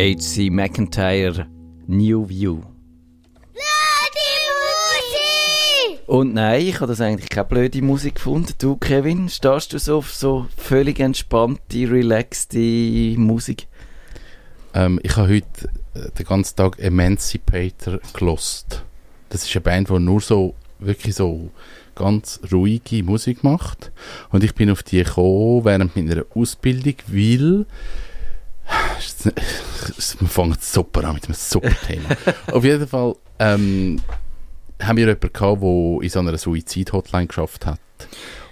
H.C. McIntyre New View. Und nein, ich habe das eigentlich keine blöde Musik gefunden. Du, Kevin, stehst du so auf so völlig entspannte, relaxte Musik? Ähm, ich habe heute äh, den ganzen Tag Emancipator gelost. Das ist eine Band, die nur so wirklich so ganz ruhige Musik macht. Und ich bin auf die gekommen während meiner Ausbildung, weil wir fangen super an mit einem super Thema. auf jeden Fall ähm, haben wir jemanden gehabt, der in so einer Suizid-Hotline geschafft hat.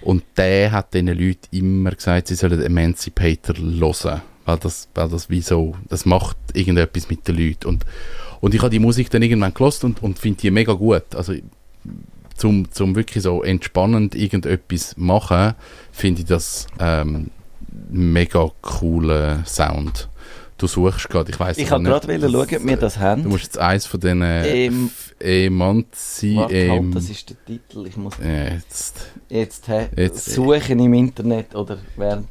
Und der hat diesen Leuten immer gesagt, sie sollen Emancipator hören. Weil das, weil das wie so, das macht irgendetwas mit den Leuten. Und, und ich habe die Musik dann irgendwann gelost und, und finde die mega gut. Also, zum, zum wirklich so entspannend irgendetwas machen, finde ich das ähm, mega coolen Sound du suchst gerade, ich weiß Ich habe gerade schauen, ob wir das haben. Du musst jetzt eins von diesen ähm, Emanzi... Warte, halt, ähm, das ist der Titel. Ich muss jetzt, jetzt, he, jetzt suchen im Internet oder während...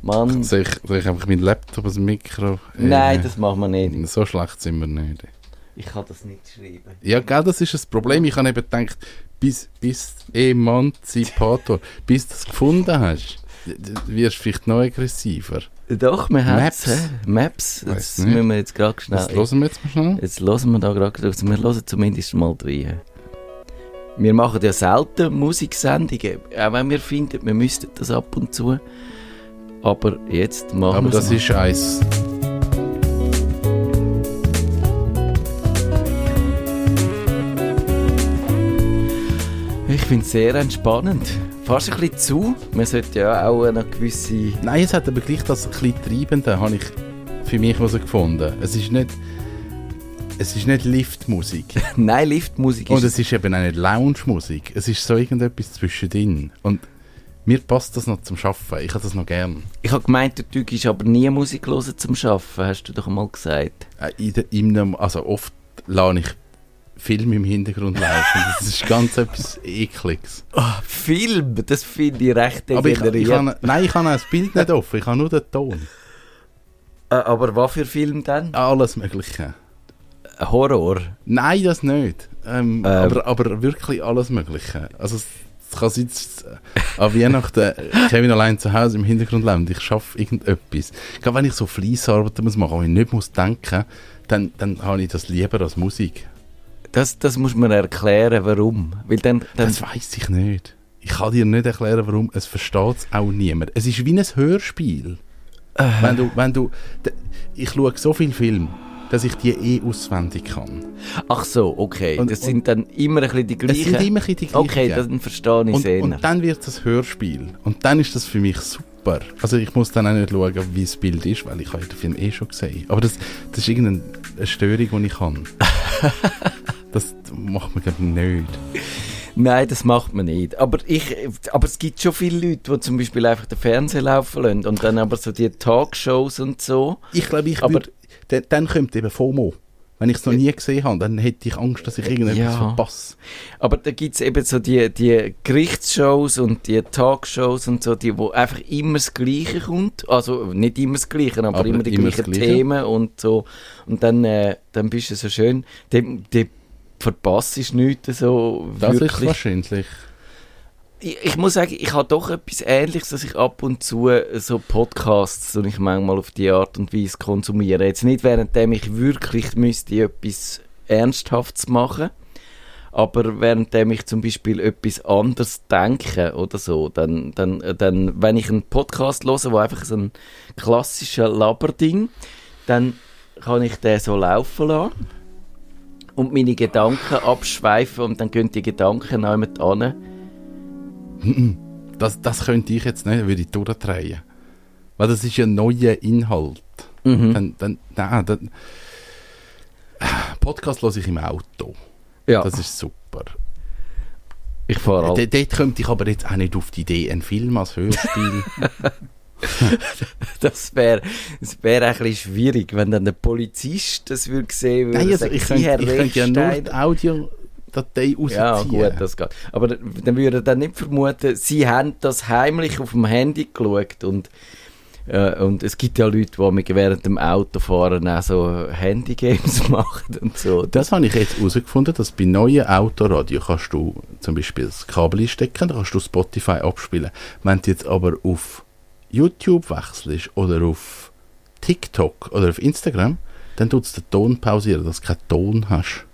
Mann... Soll ich, soll ich einfach meinen Laptop als Mikro... Äh, Nein, das machen wir nicht. So schlecht sind wir nicht. Ich kann das nicht schreiben. Ja, gell, das ist das Problem. Ich habe eben gedacht, bis, bis Emanzipator, bis du das gefunden hast, wirst vielleicht noch aggressiver. Doch, wir haben Maps. Maps. Das müssen wir jetzt gerade schnell. Das hören wir jetzt mal schnell. Jetzt hören wir da gerade. Also wir hören zumindest mal rein. Wir machen ja selten Musiksendungen, auch wenn wir finden, wir müssten das ab und zu. Aber jetzt machen wir Aber das mal. ist eins. Ich finde es sehr entspannend fast ein bisschen zu. Man sollte ja auch eine gewisse... Nein, es hat aber gleich das ein Treibende, habe ich für mich gefunden. Es ist nicht... Es ist nicht Liftmusik. Nein, Liftmusik ist... Und es ist eben auch nicht Lounge-Musik. Es ist so irgendetwas zwischendrin. Und mir passt das noch zum Schaffen. Ich habe das noch gern. Ich habe gemeint, du tügst aber nie Musik hören zum Schaffen, hast du doch mal gesagt. Äh, in, in also oft lade ich Film im Hintergrund laufen. Das ist ganz etwas Ekliges. Oh, Film, das finde ich recht Aber ich, ich kann, Nein, ich habe das Bild nicht offen, ich habe nur den Ton. Äh, aber was für Film denn? Alles Mögliche. Horror? Nein, das nicht. Ähm, ähm. Aber, aber wirklich alles Mögliche. Also es kann sein, äh, an Weihnachten Kevin allein zu Hause im Hintergrund lebt ich schaffe irgendetwas. Gerade wenn ich so Fleissarbeiten muss machen, wo ich nicht muss denken, dann, dann habe ich das lieber als Musik. Das, das muss man erklären, warum. Weil dann, dann das weiß ich nicht. Ich kann dir nicht erklären, warum. Es versteht es auch niemand. Es ist wie ein Hörspiel. Äh. Wenn du, wenn du, ich schaue so viele Filme, dass ich die eh auswendig kann. Ach so, okay. Und, das sind dann immer ein bisschen die gleichen? Es sind immer ein bisschen die gleichen. Okay, dann verstehe ich es eher. Und dann wird es ein Hörspiel. Und dann ist das für mich super. Also ich muss dann auch nicht schauen, wie das Bild ist, weil ich habe den Film eh schon gesehen. Aber das, das ist irgendeine Störung, die ich kann. Das macht man, glaube nicht. Nein, das macht man nicht. Aber, ich, aber es gibt schon viele Leute, die zum Beispiel einfach den Fernseher laufen lassen und dann aber so die Talkshows und so. Ich glaube, ich aber, würd, dann kommt eben FOMO. Wenn ich es noch nie gesehen habe, dann hätte ich Angst, dass ich irgendetwas ja. verpasse. Aber da gibt es eben so die, die Gerichtsshows und die Talkshows und so, die, wo einfach immer das Gleiche kommt. Also nicht immer das Gleiche, aber, aber immer die immer gleichen Themen und so. Und dann, äh, dann bist du so schön. Die, die verpasst ist nichts so Das wirklich. ist wahrscheinlich. Ich, ich, muss sagen, ich habe doch etwas Ähnliches, dass ich ab und zu so Podcasts, und ich manchmal auf die Art und Weise konsumiere. Jetzt nicht, währenddem ich wirklich müsste etwas Ernsthaftes machen aber währenddem ich zum Beispiel etwas anderes denke oder so, dann, dann, dann wenn ich einen Podcast höre, wo einfach so ein klassischer Laberding, dann kann ich den so laufen lassen und meine Gedanken abschweifen und dann gehen die Gedanken noch jemand an. Das, das könnte ich jetzt nicht, würde ich durchdrehen. Weil das ist ja ein neuer Inhalt. Mhm. Dann, dann, nein, dann, Podcast höre ich im Auto. Ja. Das ist super. Ich fahre halt. Dort könnte ich aber jetzt auch nicht auf die Idee, einen Film als Hörspiel das wäre das wär ein bisschen schwierig, wenn dann der Polizist das würde sehen würde. Nein, also ich, könnte, ich könnte ja nur die Audiodatei rausziehen. Ja, gut, das geht. Aber dann würde er dann nicht vermuten, sie haben das heimlich auf dem Handy geschaut und Äh, und es gibt ja Leute, die während dem Autofahren auch so Handygames machen und so. Das habe ich jetzt herausgefunden, dass bei neuen Autoradio kannst du zum Beispiel das Kabel stecken, dann kannst du Spotify abspielen. Wenn du jetzt aber auf YouTube wechselst oder auf TikTok oder auf Instagram, dann tut es den Ton pausieren, dass du keinen Ton hast.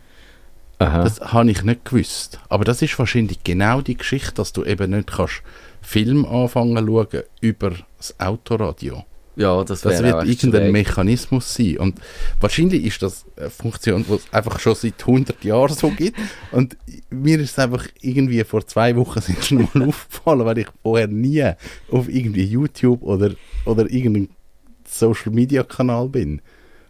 Aha. Das habe ich nicht gewusst. Aber das ist wahrscheinlich genau die Geschichte, dass du eben nicht kannst Film anfangen zu schauen über das Autoradio. Ja, das, Das wird irgendein. Mechanismus sein. Und wahrscheinlich ist das eine Funktion, die es einfach schon seit 100 Jahren so gibt. Und mir ist es einfach irgendwie vor zwei Wochen sind schon mal aufgefallen, weil ich vorher nie auf irgendwie YouTube oder, oder irgendeinem Social Media Kanal bin.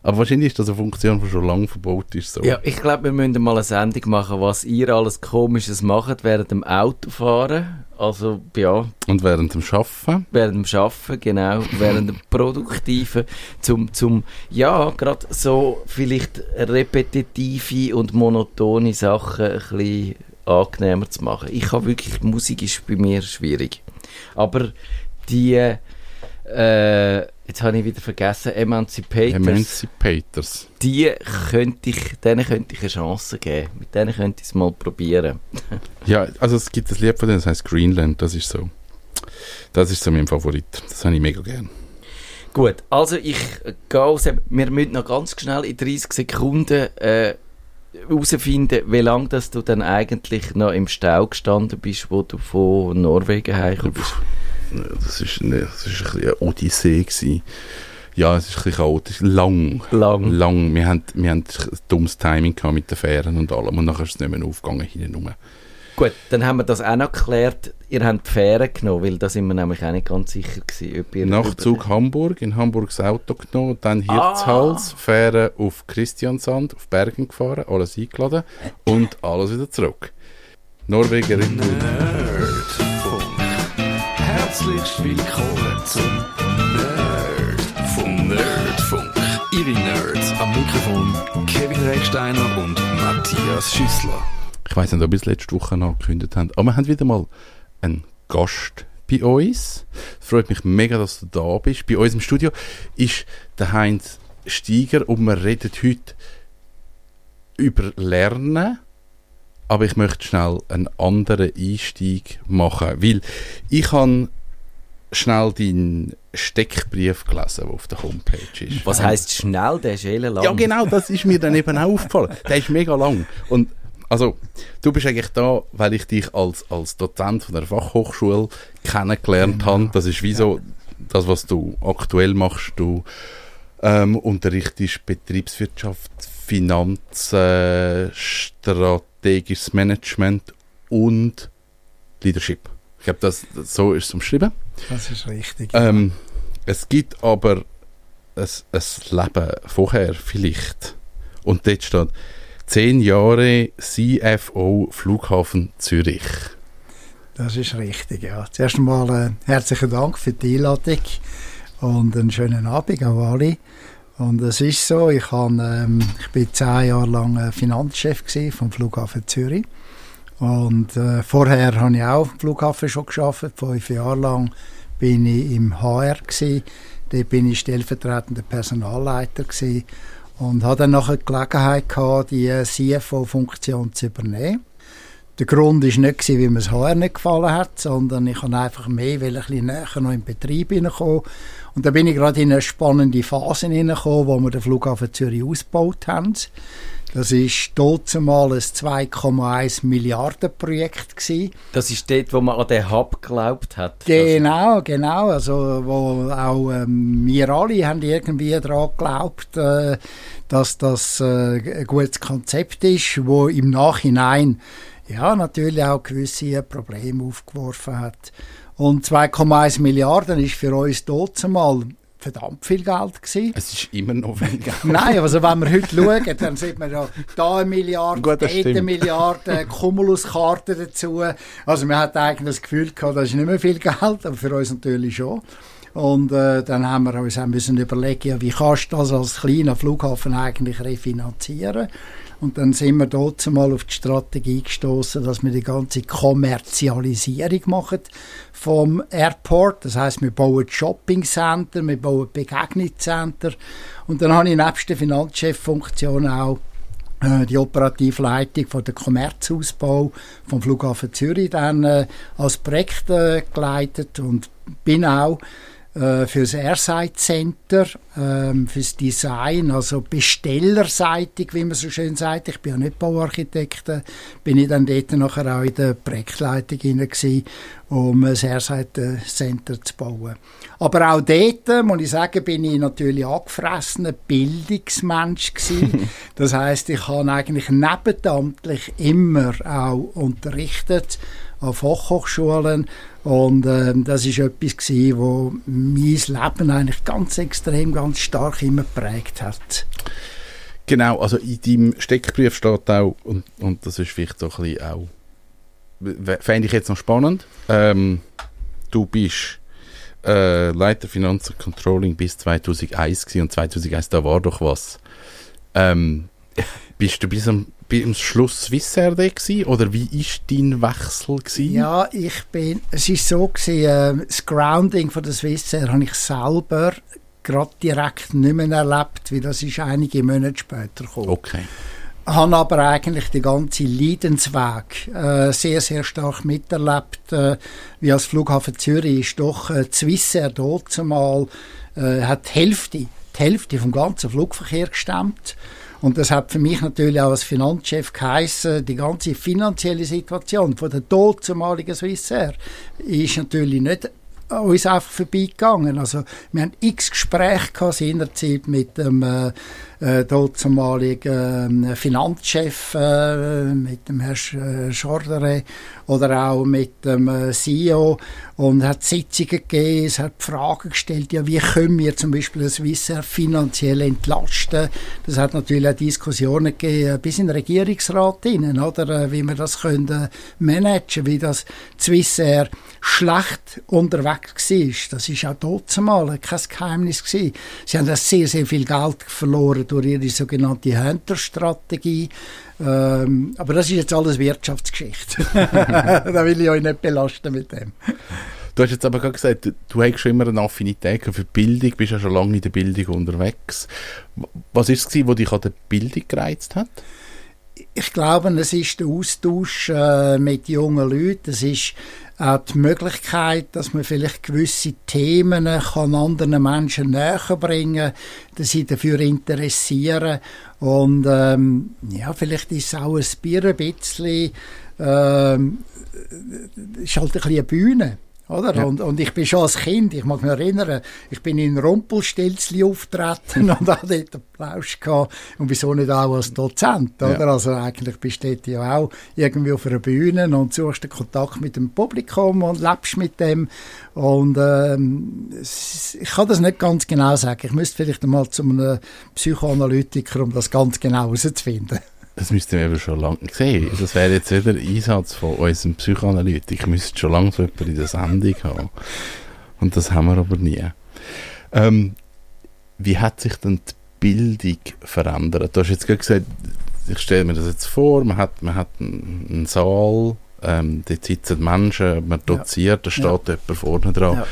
Aber wahrscheinlich ist das eine Funktion, die schon lange verboten ist. So. Ja, ich glaube, wir müssen mal eine Sendung machen, was ihr alles Komisches macht während dem Autofahren. Also, ja, Und während dem Arbeiten während dem Arbeiten, genau, während dem Produktiven, zum, zum ja, gerade so vielleicht repetitive und monotone Sachen ein bisschen angenehmer zu machen. Ich habe wirklich, Musik ist bei mir schwierig. Aber die, äh, jetzt habe ich wieder vergessen, Emancipators, Emancipators. die könnte ich, denen könnte ich eine Chance geben. Mit denen könnte ich es mal probieren. Ja, also es gibt ein Lied von denen, das heißt Greenland, das ist so. Das ist so mein Favorit. Das habe ich mega gern. Gut, also ich äh, gehe aus, wir müssen noch ganz schnell in 30 Sekunden äh, herausfinden, wie lange dass du dann eigentlich noch im Stau gestanden bist, wo du von Norwegen hergekommen bist. Das ist, ne, das ist ein eine Odyssee gewesen. Ja, es ist ein bisschen chaotisch. Lang. Lang. Lang. Wir haben, wir haben ein dummes Timing gehabt mit den Fähren und allem. Und nachher ist es nicht mehr aufgegangen hinten rum. Gut, dann haben wir das auch noch geklärt. Ihr habt die Fähre genommen, weil da sind wir nämlich auch nicht ganz sicher gewesen, ob ihr... Nachzug Hamburg, in Hamburg das Auto genommen, dann Hirzhals, Fähre auf Christiansand, auf Bergen gefahren, alles eingeladen und alles wieder zurück. Norweger Nerdfunk. Herzlich willkommen zum Nerdfunk. Nerdfunk. Ihre Nerds am Mikrofon Kevin Recksteiner und Matthias Schüssler. Ich weiß nicht, ob wir es letzte Woche angekündigt haben, aber wir haben wieder mal einen Gast bei uns. Es freut mich mega, dass du da bist. Bei uns im Studio ist der Heinz Steiger und wir reden heute über Lernen. Aber ich möchte schnell einen anderen Einstieg machen, weil ich habe schnell deinen Steckbrief gelesen, der auf der Homepage ist. Was heisst schnell, der ist eh lang. Ja, genau, das ist mir dann eben auch aufgefallen. Der ist mega lang. Und also, du bist eigentlich da, weil ich dich als, als Dozent von der Fachhochschule kennengelernt habe. Das ist wie so das, was du aktuell machst. Du ähm, unterrichtest Betriebswirtschaft, Finanzen, strategisches Management und Leadership. Ich glaube, das, das, so ist es umschrieben. Das ist richtig. Ähm, es gibt aber ein, ein Leben vorher vielleicht. Und dort steht, zehn Jahre CFO Flughafen Zürich. Das ist richtig, ja. Zuerst einmal äh, herzlichen Dank für die Einladung und einen schönen Abend an alle. Und es ist so, ich, hab, ähm, ich bin zehn Jahre lang äh, Finanzchef vom Flughafen Zürich. Und äh, vorher habe ich auch am Flughafen schon geschafft. Fünf Jahre lang bin ich im HR gewesen. Dort bin ich stellvertretender Personalleiter gewesen und hatte dann nachher die Gelegenheit gehabt, die CFO-Funktion zu übernehmen. Der Grund war nicht, gewesen, weil mir das HR nicht gefallen hat, sondern ich wollte einfach mehr will ein bisschen näher noch in den Betrieb hineinkommen. Und da bin ich gerade in eine spannende Phase hineingekommen, wo wir den Flughafen Zürich ausgebaut haben. Das war dort mal ein 2,1 Milliarden Projekt gewesen. Das ist dort, wo man an den Hub geglaubt hat. Genau, genau. Also, wo auch ähm, wir alle haben irgendwie daran geglaubt, äh, dass das äh, ein gutes Konzept ist, wo im Nachhinein ja natürlich auch gewisse Probleme aufgeworfen hat. Und 2,1 Milliarden ist für uns dort mal verdammt viel Geld gewesen. Es ist immer noch viel Geld. Nein, also wenn wir heute schauen, dann sieht man ja da eine Milliarde, Gut, dort eine. Milliarde, Cumulus-Karten dazu. Also man hat eigentlich das Gefühl gehabt, das ist nicht mehr viel Geld, aber für uns natürlich schon. Und äh, dann haben wir uns auch müssen überlegen, ja, wie kannst du das als kleiner Flughafen eigentlich refinanzieren? Und dann sind wir dort mal auf die Strategie gestoßen, dass wir die ganze Kommerzialisierung machen vom Airport. Das heißt, wir bauen Shopping Center, wir bauen Begegnungscenter. Und dann habe ich nebst der Finanzcheffunktion auch äh, die Operativleitung von der Kommerzausbau vom Flughafen Zürich dann äh, als Projekt äh, geleitet und bin auch äh, fürs Airside Center, ähm, fürs Design, also bestellerseitig, wie man so schön sagt. Ich bin ja nicht Bauarchitekt, äh, bin ich dann dort nachher auch in der Projektleitung gewesen, um ein Airside Center zu bauen. Aber auch dort, muss ich sagen, bin ich natürlich angefressener Bildungsmensch gewesen. das heißt, ich habe eigentlich nebenamtlich immer auch unterrichtet an Fachhochschulen und äh, das ist etwas gewesen, mein Leben eigentlich ganz extrem, ganz stark immer geprägt hat. Genau, also in deinem Steckbrief steht auch, und, und das ist vielleicht so ein bisschen auch, fände ich jetzt noch spannend, ähm, du bist äh, Leiter Finanzen Controlling bis 2001 gewesen, und 2001, da war doch was. Ähm, bist du bis am am Schluss Swissair gewesen, oder wie ist dein Wechsel gewesen? Ja, ich bin, es ist so gewesen, äh, das Grounding von der Swissair habe ich selber gerade direkt nicht mehr erlebt, weil das ist einige Monate später gekommen. Okay. Habe aber eigentlich den ganzen Leidensweg äh, sehr, sehr stark miterlebt. Äh, wie als Flughafen Zürich ist doch äh, Swissair dort zumal, äh, hat die Hälfte, die Hälfte vom ganzen Flugverkehr gestemmt. Und das hat für mich natürlich auch als Finanzchef geheissen, die ganze finanzielle Situation von der damaligen Swissair ist natürlich nicht uns einfach vorbeigegangen. Also, wir haben x Gespräche gehabt seinerzeit mit dem äh, äh, damaligen äh, Finanzchef, äh, mit dem Herrn Schordere oder auch mit dem äh, CEO und hat Sitzungen gegeben, es hat Fragen gestellt, ja, wie können wir zum Beispiel das Swissair finanziell entlasten? Das hat natürlich auch Diskussionen gegeben, äh, bis in den Regierungsrat hinein, oder, äh, wie wir das können managen, wie das Swissair schlecht unterwegs war. Das ist auch dort mal kein Geheimnis gewesen. Sie haben sehr, sehr viel Geld verloren durch ihre sogenannte Hunter-Strategie. Ähm, aber das ist jetzt alles Wirtschaftsgeschichte. da will ich euch nicht belasten mit dem. Du hast jetzt aber gerade gesagt, du, du hast schon immer eine Affinität für Bildung, bist ja schon lange in der Bildung unterwegs. Was ist es, was dich an der Bildung gereizt hat? Ich glaube, es ist der Austausch äh, mit jungen Leuten. Es ist auch die Möglichkeit, dass man vielleicht gewisse Themen kann anderen Menschen näher bringen dass sie dafür interessieren. Und ähm, ja, vielleicht ist es auch ein Bier ein bisschen, ähm, ist halt ein bisschen eine Bühne. Oder? Ja. Und, und ich bin schon als Kind, ich mag mich erinnern, ich bin in Rumpelstilzli auftreten und habe dort Applaus gehabt. Und wieso nicht auch als Dozent, oder? Ja. Also eigentlich bist du dort ja auch irgendwie auf einer Bühne und suchst den Kontakt mit dem Publikum und lebst mit dem. Und ähm, ich kann das nicht ganz genau sagen. Ich müsste vielleicht einmal zu einem Psychoanalytiker, um das ganz genau herauszufinden. Das müssten wir eben schon lange sehen. Das wäre jetzt wieder ein Einsatz von unserem Psychoanalytiker. Ich müsste schon lange so jemanden in der Sendung haben. Und das haben wir aber nie. Ähm, wie hat sich denn die Bildung verändert? Du hast jetzt gerade gesagt, ich stelle mir das jetzt vor, man hat, man hat einen, Saal, ähm, dort sitzen Menschen, man doziert, da steht ja. jemand vorne dran. Ja.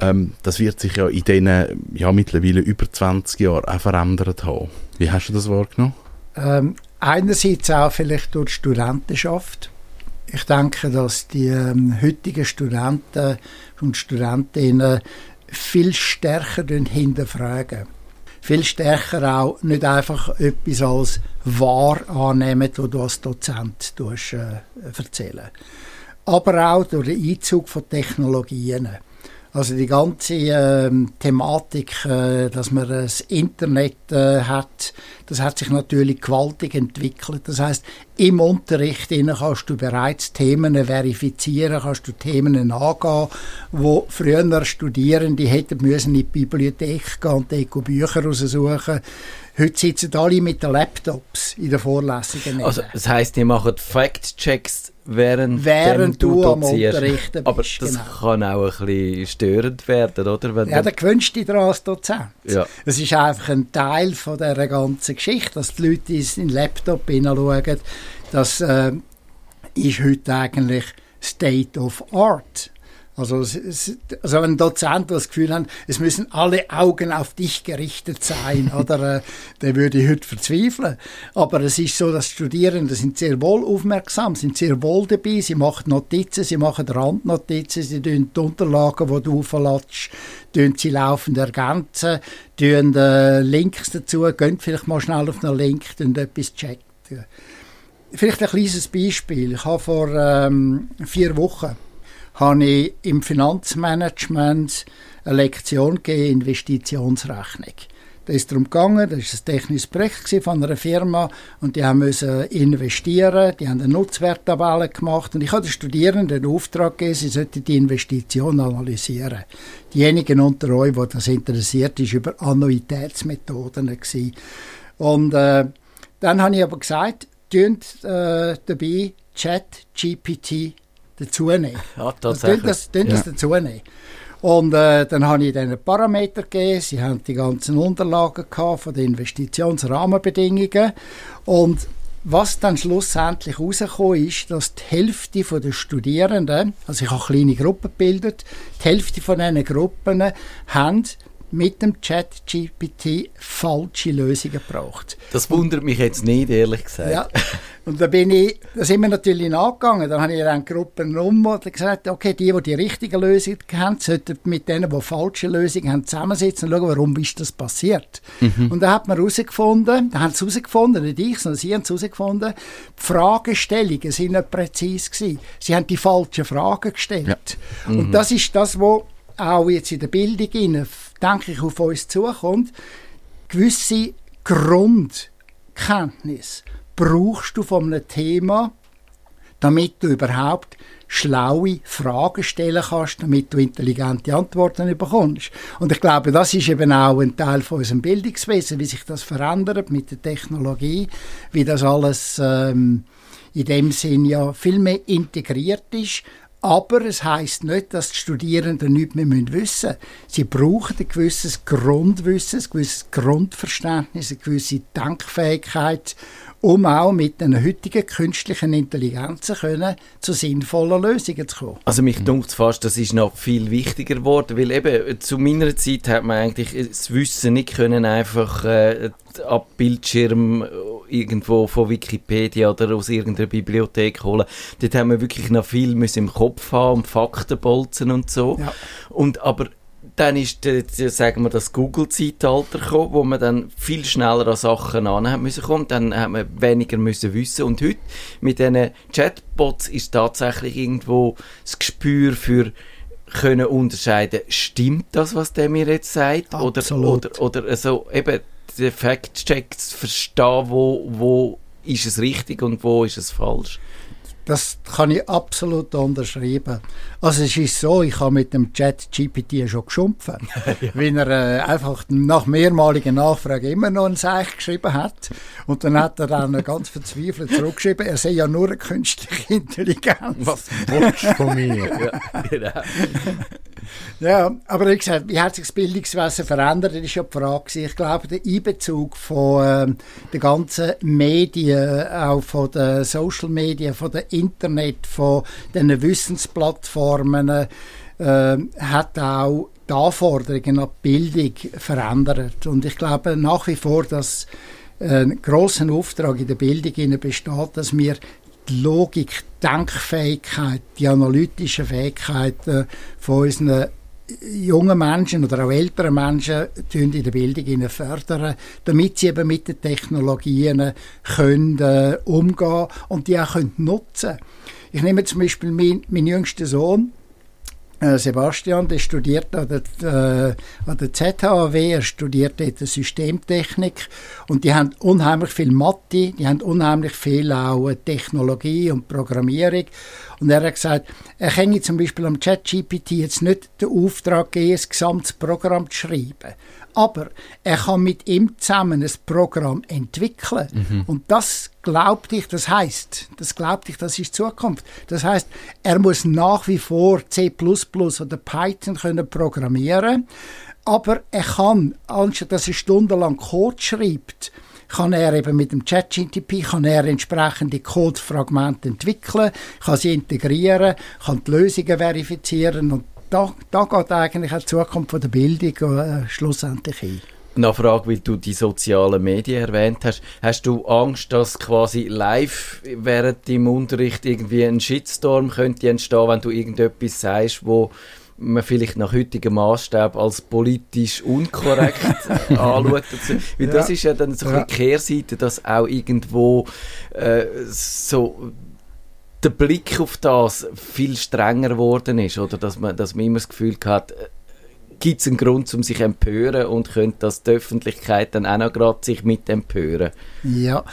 Ähm, das wird sich ja in diesen ja, mittlerweile über 20 Jahren auch verändert haben. Wie hast du das wahrgenommen? Ähm, einerseits auch vielleicht durch die Studentenschaft. Ich denke, dass die ähm, heutigen Studenten und Studentinnen viel stärker hinterfragen. Viel stärker auch nicht einfach etwas als wahr annehmen, was du als Dozent tust, äh, erzählen. Aber auch durch den Einzug von Technologien. Also die ganze äh, Thematik, äh, dass man das Internet äh, hat, das hat sich natürlich gewaltig entwickelt. Das heißt, im Unterricht kannst du bereits Themen verifizieren, kannst du Themen angehen, wo früher Studierende hätten müssen in die Bibliothek gehen und dort Bücher raussuchen. Heute sitzen alle mit den Laptops in den Vorlesungen. Also das heißt, die machen Fact-Checks während, während du, am. Unterrichten bist. Aber das genau. kann auch ein bisschen störend werden, oder? Wenn Ja, dann- dann gewünscht dich daran als Dozent. Ja. Es ist einfach ein Teil von dieser ganzen Geschichte, dass die Leute in den Laptop hineinschauen. Das äh, ist heute eigentlich State of Art. Also, also wenn ein Dozent das Gefühl hat, es müssen alle Augen auf dich gerichtet sein, oder, äh, der würde ich heute verzweifeln. Aber es ist so, dass Studierende sind sehr wohl aufmerksam, sind sehr wohl dabei, sie machen Notizen, sie machen Randnotizen, sie tun die Unterlagen, die du aufladest, tun sie laufend ergänzen, tun äh, Links dazu, gehen vielleicht mal schnell auf einen Link, tun etwas checken. Vielleicht ein kleines Beispiel. Ich habe vor ähm, vier Wochen habe ich im Finanzmanagement eine Lektion gegeben, Investitionsrechnung. Da ist darum gegangen, das war ein technisches Projekt von einer Firma und die haben müssen investieren, die haben eine Nutzwerttabelle gemacht und ich habe den Studierenden den Auftrag gegeben, sie sollten die Investition analysieren. Diejenigen unter euch, die das interessiert, ist über Annuitätsmethoden gewesen. Und äh, dann habe ich aber gesagt, tönt äh, dabei Chat GPT dazu nehmen. Ja, Also, tatsächlich. das, Ja. das dazu nehmen. Und äh, dann habe ich ihnen Parameter gegeben. Sie haben die ganzen Unterlagen gehabt von den Investitionsrahmenbedingungen. Und was dann schlussendlich rausgekommen ist, dass die Hälfte von der Studierenden, also ich habe kleine Gruppen gebildet, die Hälfte von diesen Gruppen haben mit dem Chat GPT falsche Lösungen gebraucht. Das wundert mich jetzt nicht, ehrlich gesagt. Ja. Und da bin ich, da sind wir natürlich nachgegangen. Dann habe ich dann Gruppennummer und gesagt, okay, die, die die richtige Lösung haben, sollten mit denen, die falsche Lösungen haben, zusammensitzen und schauen, warum ist das passiert. Und da hat man herausgefunden, da haben sie herausgefunden, nicht ich, sondern sie haben es herausgefunden, die Fragestellungen sind nicht präzise gewesen. Sie haben die falschen Fragen gestellt. Und das ist das, was auch jetzt in der Bildung, denke ich, auf uns zukommt. Gewisse Grundkenntnisse brauchst du von einem Thema, damit du überhaupt schlaue Fragen stellen kannst, damit du intelligente Antworten bekommst. Und ich glaube, das ist eben auch ein Teil von unserem Bildungswesen, wie sich das verändert mit der Technologie, wie das alles ähm, in dem Sinn ja viel mehr integriert ist. Aber es heißt nicht, dass die Studierenden nichts mehr wissen müssen. Sie brauchen ein gewisses Grundwissen, ein gewisses Grundverständnis, eine gewisse Denkfähigkeit, um auch mit den heutigen künstlichen Intelligenzen können, zu sinnvollen Lösungen zu kommen. Also mich dunkt fast, das ist noch viel wichtiger geworden, weil eben zu meiner Zeit hat man eigentlich das Wissen nicht können einfach äh, ab Bildschirm äh, irgendwo von Wikipedia oder aus irgendeiner Bibliothek holen. Dort haben wir wirklich noch viel müssen im Kopf haben und Faktenbolzen und so. Ja. Und aber dann ist, äh, sagen wir, das Google-Zeitalter gekommen, wo man dann viel schneller an Sachen an hat müssen kommen. Dann hat man weniger müssen wissen. Und heute mit diesen Chatbots ist tatsächlich irgendwo das Gespür für können unterscheiden, stimmt das, was der mir jetzt sagt? Oder, Absolut. oder, oder so eben den Fact-Check zu verstehen, wo, wo ist es richtig und wo ist es falsch. Das kann ich absolut unterschreiben. Also es ist so, ich habe mit dem Chat GPT schon geschumpfen, weil er äh, einfach nach mehrmaligen Nachfragen immer noch ein Seich geschrieben hat. Und dann hat er dann ganz verzweifelt zurückgeschrieben, er sei ja nur eine künstliche Intelligenz. Was willst du von mir? Ja, genau. Ja, aber wie gesagt, wie hat sich das Bildungswesen verändert, das ist ja die Frage. Ich glaube, der Einbezug von ähm, den ganzen Medien, auch von den Social Medien, von dem Internet, von den Wissensplattformen, äh, hat auch die Anforderungen an die Bildung verändert. Und ich glaube nach wie vor, dass ein grosser Auftrag in der Bildung besteht, dass wir die Logik, die Denkfähigkeit, die analytischen Fähigkeiten von unseren jungen Menschen oder auch älteren Menschen in der Bildung fördern, damit sie eben mit den Technologien können, äh, umgehen und die auch können nutzen. Ich nehme zum Beispiel meinen mein jüngsten Sohn, Sebastian, der studiert an der, äh, an der ZHAW, er studiert dort Systemtechnik und die haben unheimlich viel Mathe, die haben unheimlich viel auch äh, Technologie und Programmierung. Und er hat gesagt, er kann zum Beispiel am ChatGPT jetzt nicht den Auftrag geben, ein gesamtes Programm zu schreiben, aber er kann mit ihm zusammen ein Programm entwickeln. Und das glaubt ich, das heißt, das glaubt ich, das ist Zukunft. Das heißt, er muss nach wie vor C++ oder Python können programmieren, aber er kann, anstatt dass er stundenlang Code schreibt, kann er eben mit dem ChatGTP kann er entsprechende Codefragmente entwickeln, kann sie integrieren, kann die Lösungen verifizieren und da, da geht eigentlich die Zukunft von der Bildung äh, schlussendlich hin. Nachfrage, weil du die sozialen Medien erwähnt hast. Hast du Angst, dass quasi live während dem Unterricht irgendwie ein Shitstorm könnte entstehen, wenn du irgendetwas sagst, wo man vielleicht nach heutigem Maßstab als politisch unkorrekt anschaut. Weil ja. das ist ja dann so ja. eine Kehrseite, dass auch irgendwo äh, so der Blick auf das viel strenger geworden ist, oder dass man, dass man immer das Gefühl hat, äh, gibt es einen Grund, um sich empören und könnte das die Öffentlichkeit dann auch noch gerade sich mit empören? Ja,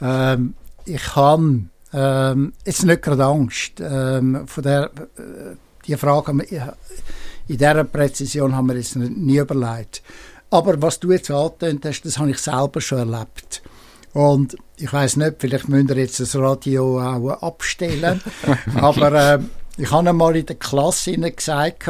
ähm, ich habe ähm, jetzt nicht gerade Angst. Ähm, von der, äh, die Frage in dieser Präzision haben wir jetzt nie überlegt. Aber was du jetzt angetönt hast, das habe ich selber schon erlebt. Und ich weiß nicht, vielleicht müsst ihr jetzt das Radio auch abstellen. aber äh, ich habe einmal in der Klasse gesagt,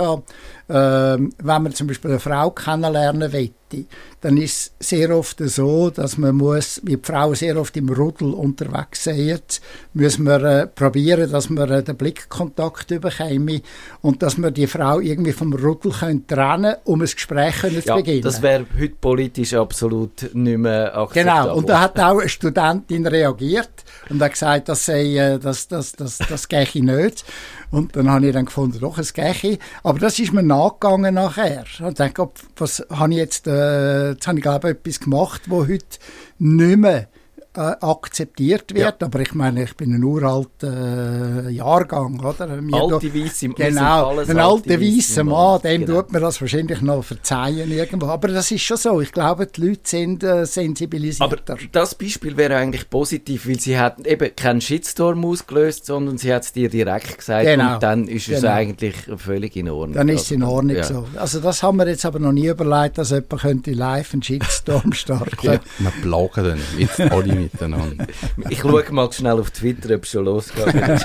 ähm, wenn man zum Beispiel eine Frau kennenlernen möchte, dann ist es sehr oft so, dass man muss, wie die Frauen sehr oft im Rudel unterwegs sind, müssen wir äh, probieren, dass wir äh, den Blickkontakt überkommen und dass wir die Frau irgendwie vom Rudel können trennen um ein Gespräch können ja, zu beginnen. das wäre heute politisch absolut nicht mehr akzeptabel. Genau, und da hat auch eine Studentin reagiert und hat gesagt, das sei, äh, das, das, das, das, gehe nicht. Und dann habe ich dann gefunden, doch, es gehe. Aber das ist mir nachgegangen nachher. Und denke, was habe ich jetzt, äh, jetzt habe ich glaube ich etwas gemacht, wo heute nicht mehr äh, akzeptiert wird. Ja. Aber ich meine, ich bin ein uralter äh, Jahrgang, oder? Mir alte Weisse, genau, ein alter weißer Mann, dem genau. tut mir das wahrscheinlich noch verzeihen irgendwo. Aber das ist schon so. Ich glaube, die Leute sind äh, sensibilisierter. Aber das Beispiel wäre eigentlich positiv, weil sie hat eben keinen Shitstorm ausgelöst, sondern sie hat es dir direkt gesagt genau. und dann ist genau. es eigentlich völlig in Ordnung. Dann ist es in also, Ordnung ja. so. Also das haben wir jetzt aber noch nie überlegt, dass jemand könnte live einen Shitstorm starten. ja, wir plagen dann jetzt alle miteinander. Ich schaue mal schnell auf Twitter, ob es schon losgeht.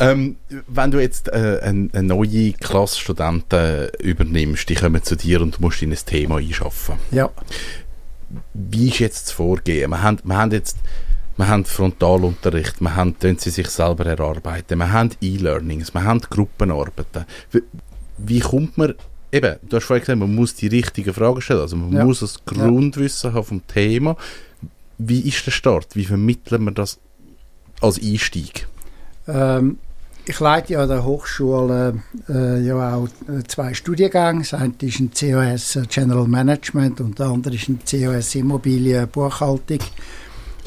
ähm, wenn du jetzt äh, eine, eine, neue Klasse Studenten übernimmst, die kommen zu dir und du musst in ein Thema einschaffen. Ja. Wie ist jetzt das Vorgehen? Wir haben, wir haben jetzt wir haben Frontalunterricht, wir haben, sie sich selber erarbeiten, wir haben E-Learnings, wir haben Gruppenarbeiten. Wie, wie kommt man eben, du hast vorhin gesagt, man muss die richtigen Fragen stellen, also man ja. muss das Grundwissen ja. haben vom Thema. Wie ist der Start? Wie vermitteln wir das als Einstieg? Ähm, ich leite ja an der Hochschule äh, ja auch äh, zwei Studiengänge. Das eine ist ein COS äh, General Management und der andere ist ein COS Immobilien Buchhaltung.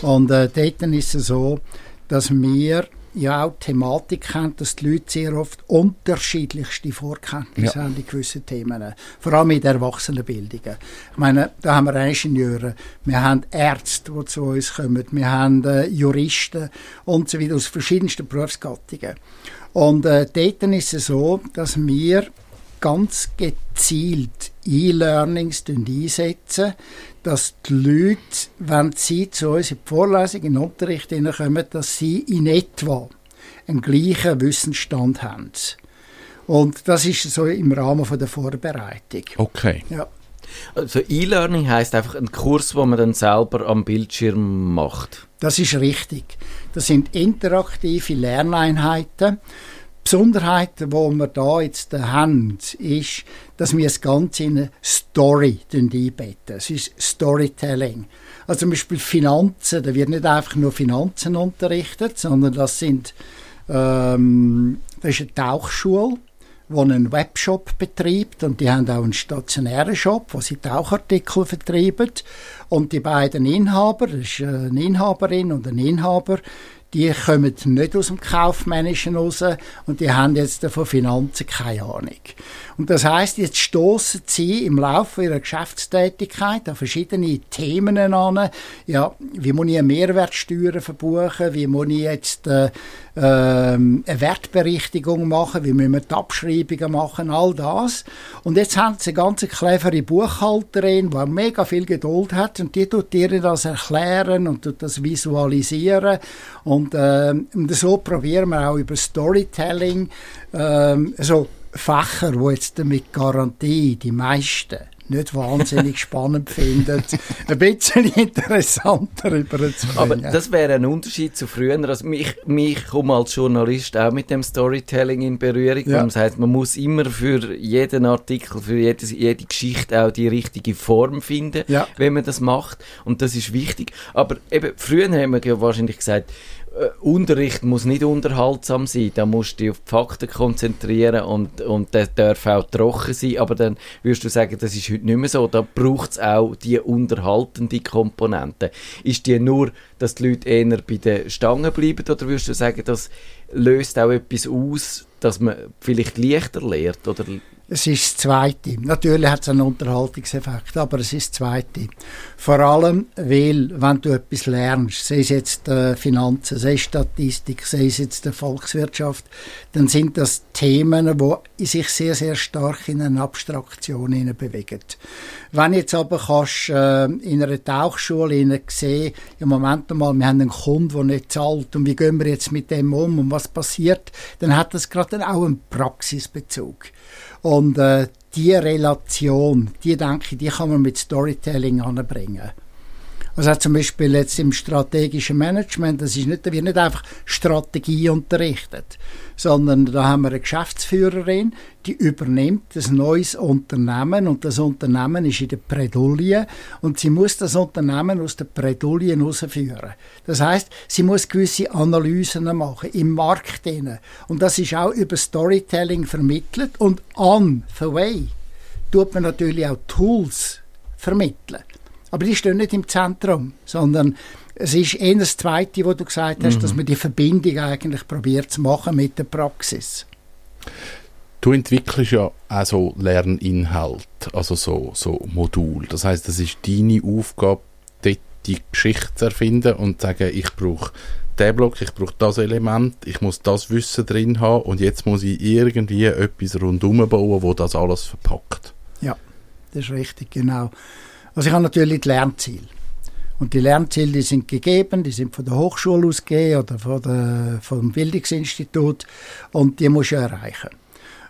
Und äh, dort ist es so, dass wir ja auch Thematik haben, dass die Leute sehr oft unterschiedlichste Vorkenntnisse ja. haben in gewissen Themen. Vor allem in der Erwachsenenbildung. Ich meine, da haben wir Ingenieure, wir haben Ärzte, die zu uns kommen, wir haben äh, Juristen und so weiter aus verschiedensten Berufsgattungen. Und äh, dort ist es so, dass wir ganz gezielt E-Learnings einsetzen, dass die Leute, wenn sie zu uns in die Vorlesung, in den Unterricht kommen, dass sie in etwa einen gleichen Wissensstand haben. Und das ist so im Rahmen von der Vorbereitung. Okay. Ja. Also E-Learning heißt einfach ein Kurs, wo man dann selber am Bildschirm macht. Das ist richtig. Das sind interaktive Lerneinheiten Besonderheit, die wir da jetzt haben, ist, dass wir das Ganze in eine Story einbetten. Es ist Storytelling. Also zum Beispiel Finanzen, da wird nicht einfach nur Finanzen unterrichtet, sondern das sind ähm, das ist eine Tauchschule, die einen Webshop betreibt und die haben auch einen stationären Shop, wo sie Tauchartikel vertreiben. Und die beiden Inhaber, das ist eine Inhaberin und ein Inhaber, die kommen nicht aus dem Kaufmännischen raus und die haben jetzt von Finanzen keine Ahnung. Und das heißt, jetzt stoßen sie im Laufe ihrer Geschäftstätigkeit an verschiedene Themen an. Ja, wie muss ich eine Mehrwertsteuer verbuchen? Wie muss ich jetzt äh, äh, eine Wertberichtigung machen? Wie müssen wir die Abschreibungen machen? All das. Und jetzt haben sie eine ganz clevere Buchhalterin, die mega viel Geduld hat und die tut ihr das erklären und tut das visualisieren und, äh, und so probieren wir auch über Storytelling äh, so Fächer, wo jetzt mit Garantie die meisten nicht wahnsinnig spannend finden, ein bisschen interessanter überzubringen. Aber das wäre ein Unterschied zu früher. Also mich, mich komme als Journalist auch mit dem Storytelling in Berührung. Ja. Das heißt, man muss immer für jeden Artikel, für jede, jede Geschichte auch die richtige Form finden, ja. wenn man das macht. Und das ist wichtig. Aber eben, früher haben wir ja wahrscheinlich gesagt, Unterricht muss nicht unterhaltsam sein, da musst du dich auf die Fakten konzentrieren und, und der darf auch trocken sein, aber dann würdest du sagen, das ist heute nicht mehr so, da braucht es auch die unterhaltende Komponente. Ist die nur, dass die Leute eher bei den Stangen bleiben oder würdest du sagen, das löst auch etwas aus, dass man vielleicht leichter lernt oder es ist das Zweite. Natürlich hat es einen Unterhaltungseffekt, aber es ist das Zweite. Vor allem, weil, wenn du etwas lernst, sei es jetzt äh, Finanzen, sei es Statistik, sei es jetzt die Volkswirtschaft, dann sind das Themen, die sich sehr, sehr stark in eine Abstraktion bewegen. Wenn jetzt aber kannst, äh, in einer Tauchschule sehen, im Moment mal, wir haben einen Kunden, der nicht zahlt und wie gehen wir jetzt mit dem um und was passiert, dann hat das gerade auch einen Praxisbezug. Und äh, die Relation, die denke ich, die kann man mit Storytelling anbringen. Also zum Beispiel jetzt im strategischen Management, das ist nicht, da wird nicht einfach Strategie unterrichtet, sondern da haben wir eine Geschäftsführerin, die übernimmt ein neues Unternehmen und das Unternehmen ist in der Bredouille und sie muss das Unternehmen aus der Bredouille herausführen. Das heißt, sie muss gewisse Analysen machen im Markt hinein. und das ist auch über Storytelling vermittelt und on the way tut man natürlich auch Tools vermitteln. Aber die stehen nicht im Zentrum, sondern es ist eher das Zweite, was du gesagt hast, mhm. dass man die Verbindung eigentlich probiert zu machen mit der Praxis. Du entwickelst ja auch so Lerninhalt, also so, so Modul. Das heißt, das ist deine Aufgabe, dort die Geschichte zu erfinden und zu sagen, ich brauche den Block, ich brauche das Element, ich muss das Wissen drin haben und jetzt muss ich irgendwie etwas rundherum bauen, wo das alles verpackt. Ja, das ist richtig, genau. Also ich habe natürlich die Lernziele. Und die Lernziele die sind gegeben, die sind von der Hochschule ausgegeben oder von der, vom Bildungsinstitut und die muss ich erreichen.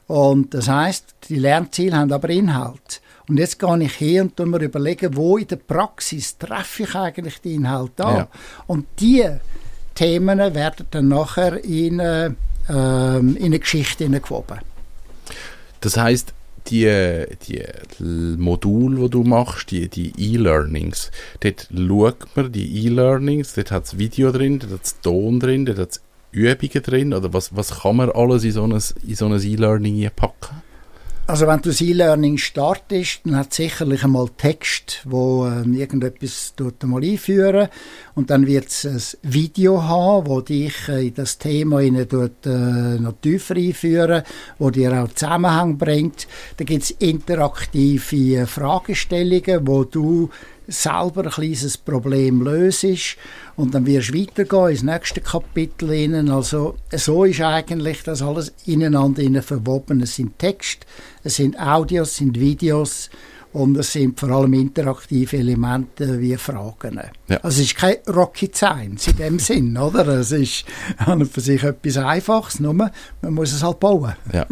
Und das heißt, die Lernziele haben aber Inhalt. Und jetzt gehe ich her und mir überlegen, wo in der Praxis treffe ich eigentlich die Inhalte an. Ja. Und die Themen werden dann nachher in, äh, in eine Geschichte hineingewoben. Das heißt, die, die Module, die du machst, die, die E-Learnings, dort schaut man die E-Learnings, dort hat es Video drin, dort hat es Ton drin, dort hat es Übungen drin, oder was, was kann man alles in so ein, in so E-Learning packen? Also wenn du das E-Learning startest, dann hat sicherlich einmal Text, wo ähm, irgendetwas dort einmal einführen und dann wird es ein Video haben, wo dich äh, in das Thema rein dort, äh, noch tiefer einführen, wo dir auch Zusammenhang bringt. Da gibt es interaktive äh, Fragestellungen, wo du selber ein kleines Problem löst und dann wirst du weitergehen ins nächste Kapitel hinein. Also so ist eigentlich das alles ineinander verwoben. Es sind Text, es sind Audios, es sind Videos und es sind vor allem interaktive Elemente wie Fragen. Ja. Also es ist kein Rocket Science in dem Sinn, oder? Es ist an und für sich etwas Einfaches, nur man muss es halt bauen. Ja.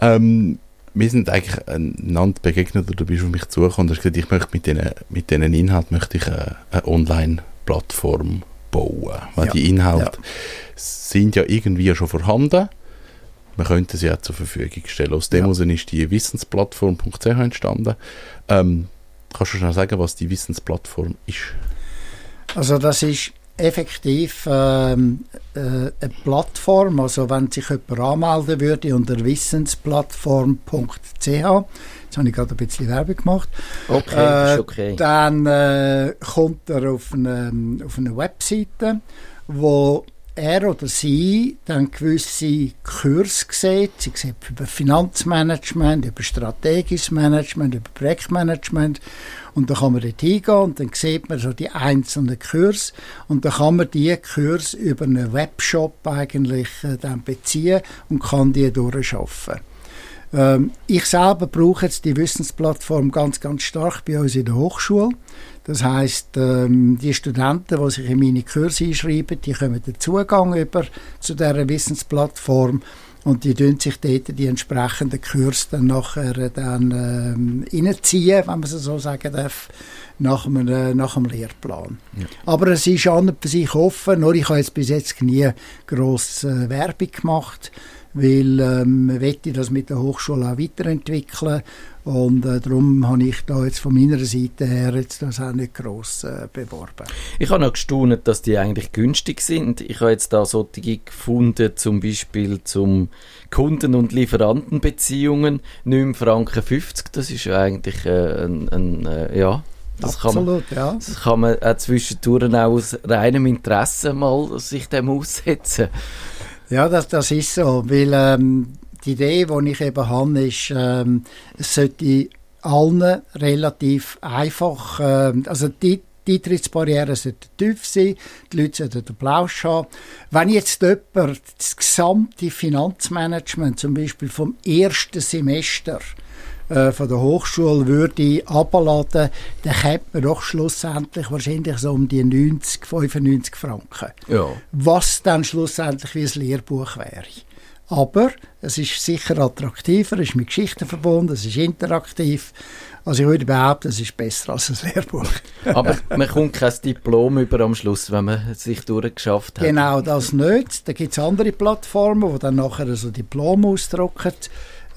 ähm, wir sind eigentlich einander begegnet oder du bist auf mich zugekommen und hast gesagt, ich möchte mit diesen mit denen Inhalt möchte ich eine, eine Online-Plattform bauen. Weil ja. die Inhalte ja. sind ja irgendwie schon vorhanden. Man könnte sie ja zur Verfügung stellen. Aus dem ja. ist die Wissensplattform.ch entstanden. Ähm, kannst du schon sagen, was die Wissensplattform ist? Also das ist effektiv ähm, äh, eine Plattform, also wenn sich jemand anmelden würde unter wissensplattform.ch, jetzt habe ich gerade ein bisschen Werbung gemacht, okay, äh, okay. dann äh, kommt er auf eine, auf eine Webseite wo er oder sie dann gewisse Kurse sieht. Sie sieht über Finanzmanagement, über strategisches Management, über Projektmanagement. Und da kann man dort hingehen und dann sieht man so die einzelnen Kurse. Und dann kann man die Kurse über einen Webshop eigentlich äh, dann beziehen und kann die durchschaffen. Ähm, ich selber brauche jetzt die Wissensplattform ganz, ganz stark bei uns in der Hochschule. Das heißt, ähm, die Studenten, die sich in meine Kurse einschreiben, die kommen den Zugang über zu dieser Wissensplattform und die tun sich dort die entsprechenden Kurse dann nachher dann ähm, reinziehen, wenn man es so sagen darf, nach einem, äh, nach einem Lehrplan. Ja. Aber es ist an und für sich offen, nur ich habe jetzt bis jetzt nie grosse äh, Werbung gemacht weil ähm, man möchte das mit der Hochschule auch weiterentwickeln und äh, darum habe ich da jetzt von meiner Seite her jetzt das auch nicht gross äh, beworben. Ich habe noch gestaunt, dass die eigentlich günstig sind. Ich habe jetzt da solche gefunden, zum Beispiel zum Kunden- und Lieferantenbeziehungen, 9 Franken 50, das ist ja eigentlich äh, ein, ein äh, ja, das Absolut, kann man, ja. Das kann man auch zwischendurch auch aus reinem Interesse mal sich dem aussetzen. Ja, das, das ist so, weil ähm, die Idee, die ich eben habe, ist, ähm, es sollte allen relativ einfach, ähm, also die, die Eintrittsbarrieren sollten tief sein, die Leute sollten den Plausch haben. Wenn jetzt jemand das gesamte Finanzmanagement, zum Beispiel vom ersten Semester, äh, von der Hochschule würde abladen, dann käme man doch schlussendlich wahrscheinlich so um die 90, 95 Franken. Ja. Was dann schlussendlich wie ein Lehrbuch wäre. Aber es ist sicher attraktiver, es ist mit Geschichten verbunden, es ist interaktiv. Also ich würde behaupten, es ist besser als ein Lehrbuch. Aber man kommt kein Diplom über am Schluss, wenn man sich durchgeschafft hat. Genau, das nicht. Da gibt es andere Plattformen, die dann nachher so Diplom ausdrucken.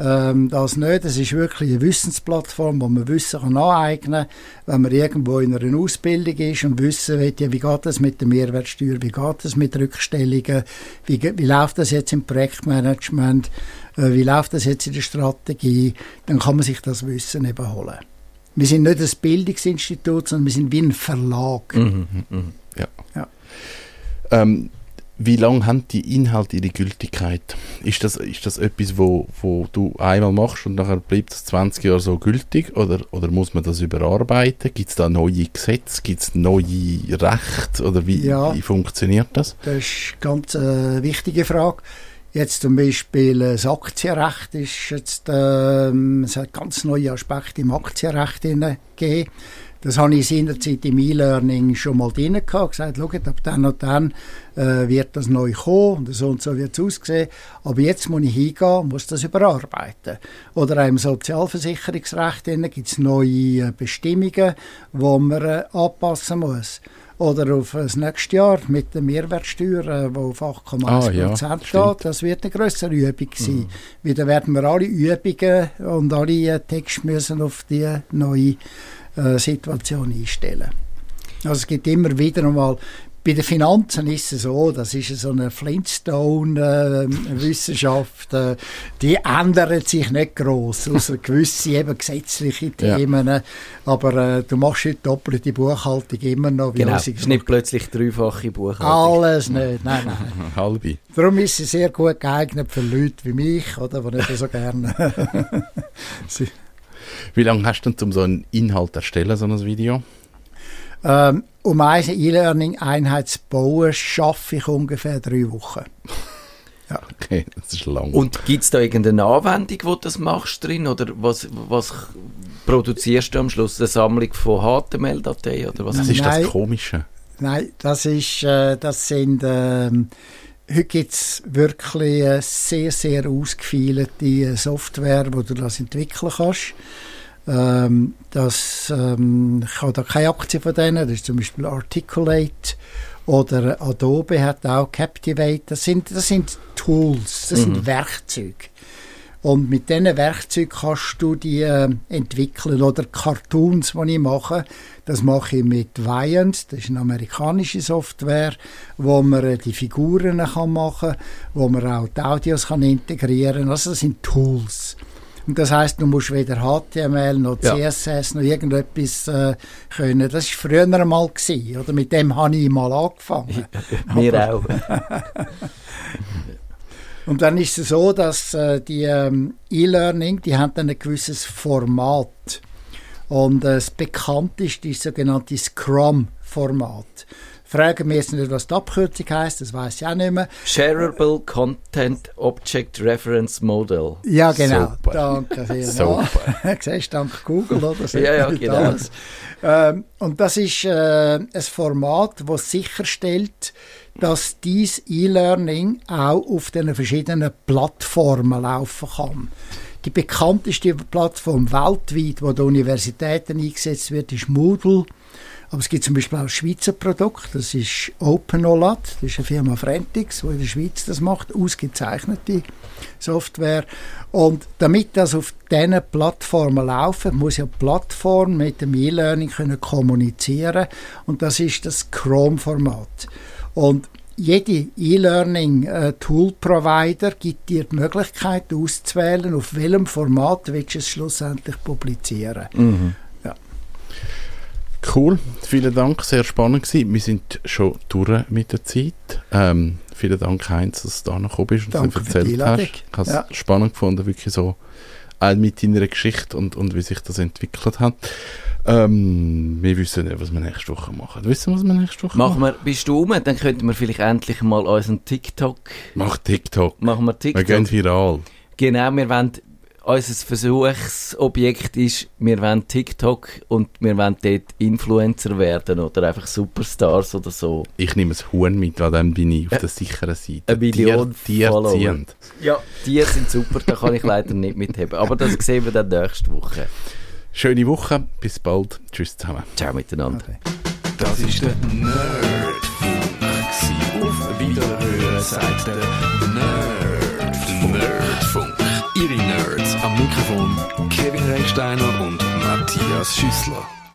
Ähm, das nicht. Es ist wirklich eine Wissensplattform, wo man Wissen kann aneignen kann, wenn man irgendwo in einer Ausbildung ist und wissen will, ja, wie geht das mit der Mehrwertsteuer, wie geht das mit Rückstellungen, wie, wie läuft das jetzt im Projektmanagement, äh, wie läuft das jetzt in der Strategie, dann kann man sich das Wissen eben holen. Wir sind nicht ein Bildungsinstitut, sondern wir sind wie ein Verlag. Mhm, mh, ja. ja. Ähm, wie lange haben die Inhalte ihre Gültigkeit? Ist das, ist das etwas, wo, wo du einmal machst und nachher bleibt es 20 Jahre so gültig? Oder, oder muss man das überarbeiten? Gibt es da neue Gesetze? Gibt es neue Rechte? Oder wie, ja, wie funktioniert das? Das ist eine ganz äh, wichtige Frage. Jetzt zum Beispiel äh, das Aktienrecht ist jetzt, äh, es hat ganz neue Aspekte im Aktienrecht gegeben. Das habe ich seinerzeit im E-Learning schon mal drin gehabt, gesagt, schaut, ab dann und dann äh, wird das neu kommen und so und so wird es aussehen. Aber jetzt muss ich hingehen und muss das überarbeiten. Oder auch im Sozialversicherungsrecht gibt es neue äh, Bestimmungen, die man äh, anpassen muss oder auf das nächste Jahr mit der Mehrwertsteuer, äh, wo auf 8,1 ah, ja, steht. Das wird eine größere Übung sein. Mhm. Wieder werden wir alle Übungen und alle äh, Texte müssen auf die neue äh, Situation einstellen. Also es gibt immer wieder einmal bei den Finanzen ist es so, das ist so eine Flintstone-Wissenschaft, äh, die ändert sich nicht groß, außer gewisse eben gesetzliche Themen. Ja. Aber äh, du machst die doppelte Buchhaltung immer noch. Wie genau, es ist nicht plötzlich dreifache Buchhaltung. Alles nicht, nein, nein. Halbe. Darum ist sie sehr gut geeignet für Leute wie mich, oder, die nicht so gerne Wie lange hast du denn, um so einen Inhalt erstellen, so ein Video? Ähm, um eine E-Learning-Einheit zu bauen, schaffe ich ungefähr drei Wochen. Ja. Okay, das ist lang. Und gibt es da irgendeine Anwendung, wo du das machst drin? Oder was, was produzierst du am Schluss? Eine Sammlung von HTML-Dateien? Oder was? Das ist Nein. das Komische. Nein, das ist, äh, das sind, äh, heute gibt es wirklich eine sehr, sehr ausgefeilte Software, wo du das entwickeln kannst. Ähm, das, ähm, ich habe da keine Aktie von denen, das ist zum Beispiel Articulate oder Adobe hat auch Captivate. Das sind, das sind Tools, das mhm. sind Werkzeuge. Und mit diesen Werkzeugen kannst du die äh, entwickeln. Oder Cartoons, die ich mache, das mache ich mit Viant, das ist eine amerikanische Software, wo man äh, die Figuren kann machen kann, wo man auch die Audios kann integrieren kann. Also das sind Tools. Und das heißt, du musst weder HTML noch Ja. CSS noch irgendetwas äh, können. Das war früher einmal gewesen, oder? Mit dem habe ich mal angefangen. Wir auch. Und dann ist es so, dass äh, die ähm, E-Learning, die haben dann ein gewisses Format. Und äh, das bekannteste ist das sogenannte Scrum-Format. Fragen wir jetzt nicht, was die Abkürzung heißt, das weiß ich auch nicht mehr. Shareable Content Object Reference Model. Ja, genau. Super. Danke vielmals. Super. Siehst du, dank Google, oder? Das Ja, ja, genau. Ähm, und das ist äh, ein Format, das sicherstellt, dass dies E-Learning auch auf den verschiedenen Plattformen laufen kann. Die bekannteste Plattform weltweit, wo die Universitäten eingesetzt wird, ist Moodle. Aber es gibt zum Beispiel auch ein Schweizer Produkt, das ist OpenOLAT, das ist eine Firma Frentix, die in der Schweiz das macht, ausgezeichnete Software. Und damit das auf diesen Plattformen laufen, muss ja die Plattform mit dem E-Learning können kommunizieren und das ist das Chrome-Format. Und jede E-Learning-Tool-Provider gibt dir die Möglichkeit auszuwählen, auf welchem Format willst du es schlussendlich publizieren. Mhm. Cool, vielen Dank, sehr spannend gewesen. Wir sind schon durch mit der Zeit. Ähm, vielen Dank, Heinz, dass du da noch gekommen bist und Danke uns für die erzählt Einladung. hast. Ich habe es Ja. spannend gefunden, wirklich so auch mit deiner Geschichte und, und wie sich das entwickelt hat. Ähm, wir wissen nicht, was wir nächste Woche machen. Wissen wir, was wir nächste Woche Machen wir, bist du rum? Dann könnten wir vielleicht endlich mal unseren TikTok. Mach TikTok. Machen wir Wir TikTok. gehen viral. Genau, wir wollen, unser Versuchsobjekt ist, wir wollen TikTok und wir wollen dort Influencer werden oder einfach Superstars oder so. Ich nehme ein Huhn mit, weil dann bin ich auf der sicheren Seite. Eine Million Tier, Tier Follower. ziehend. Ja, die sind super, da kann ich leider nicht mitheben. Aber das sehen wir dann nächste Woche. Schöne Woche, bis bald. Tschüss zusammen. Ciao miteinander. Das ist der Nerdfunk. Auf Wiederhören sagt der Nerd. Nerdfunk. Ihre Nerds am Mikrofon Kevin Recksteiner und Matthias Schüssler.